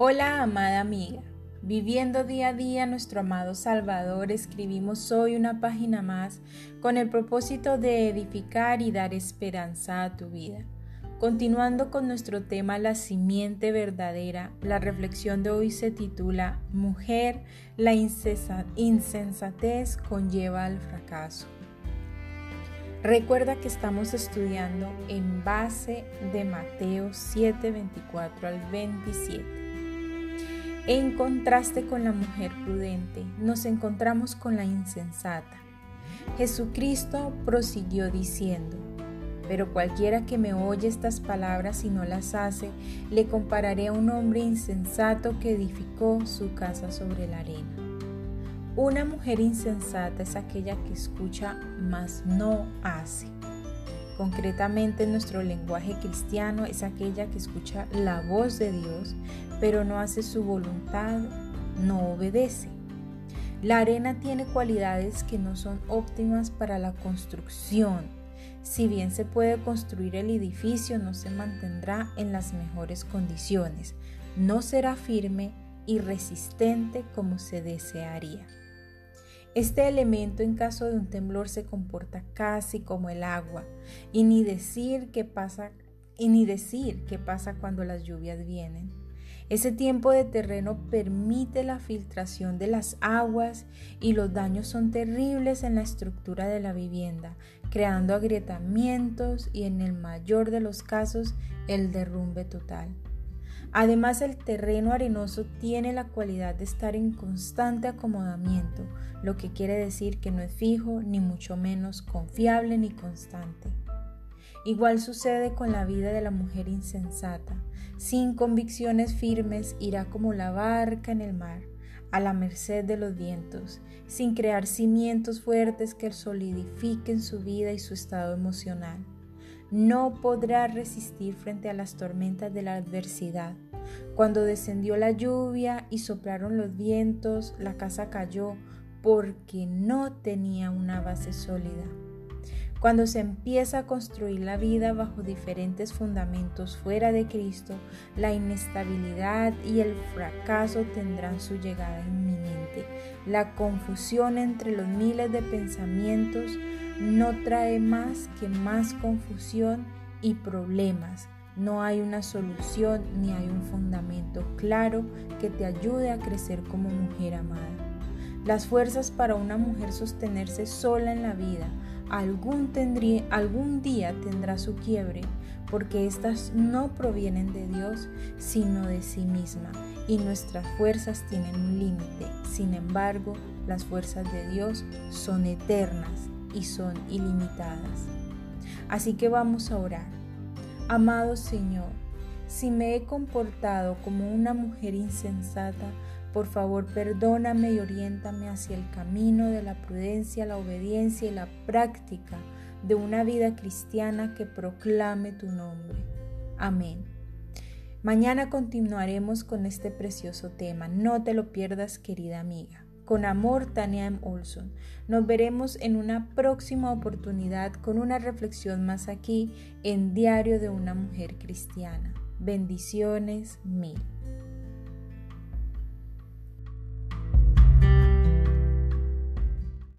Hola, amada amiga. Viviendo día a día nuestro amado Salvador, escribimos hoy una página más con el propósito de edificar y dar esperanza a tu vida. Continuando con nuestro tema La simiente verdadera, la reflexión de hoy se titula Mujer, la insensatez conlleva al fracaso. Recuerda que estamos estudiando en base de Mateo 7, 24 al 27. En contraste con la mujer prudente, nos encontramos con la insensata. Jesucristo prosiguió diciendo, pero cualquiera que me oye estas palabras y no las hace, le compararé a un hombre insensato que edificó su casa sobre la arena. Una mujer insensata es aquella que escucha, mas no hace. Concretamente en nuestro lenguaje cristiano es aquella que escucha la voz de Dios, pero no hace su voluntad, no obedece. La arena tiene cualidades que no son óptimas para la construcción. Si bien se puede construir el edificio, no se mantendrá en las mejores condiciones. No será firme y resistente como se desearía. Este elemento en caso de un temblor se comporta casi como el agua y ni decir qué pasa qué pasa cuando las lluvias vienen. Ese tiempo de terreno permite la filtración de las aguas y los daños son terribles en la estructura de la vivienda, creando agrietamientos y en el mayor de los casos el derrumbe total. Además, el terreno arenoso tiene la cualidad de estar en constante acomodamiento, lo que quiere decir que no es fijo, ni mucho menos confiable ni constante. Igual sucede con la vida de la mujer insensata. Sin convicciones firmes irá como la barca en el mar, a la merced de los vientos, sin crear cimientos fuertes que solidifiquen su vida y su estado emocional no podrá resistir frente a las tormentas de la adversidad. Cuando descendió la lluvia y soplaron los vientos, la casa cayó porque no tenía una base sólida. Cuando se empieza a construir la vida bajo diferentes fundamentos fuera de Cristo, la inestabilidad y el fracaso tendrán su llegada inminente. La confusión entre los miles de pensamientos no trae más que más confusión y problemas. No hay una solución ni hay un fundamento claro que te ayude a crecer como mujer amada. Las fuerzas para una mujer sostenerse sola en la vida algún, algún día tendrá su quiebre porque éstas no provienen de Dios sino de sí misma y nuestras fuerzas tienen un límite. Sin embargo, las fuerzas de Dios son eternas y son ilimitadas. Así que vamos a orar. Amado Señor, si me he comportado como una mujer insensata, por favor perdóname y oriéntame hacia el camino de la prudencia, la obediencia y la práctica de una vida cristiana que proclame tu nombre. Amén. Mañana continuaremos con este precioso tema. No te lo pierdas, querida amiga. Con amor, Tania M. Olson. Nos veremos en una próxima oportunidad con una reflexión más aquí en Diario de una Mujer Cristiana. Bendiciones mil.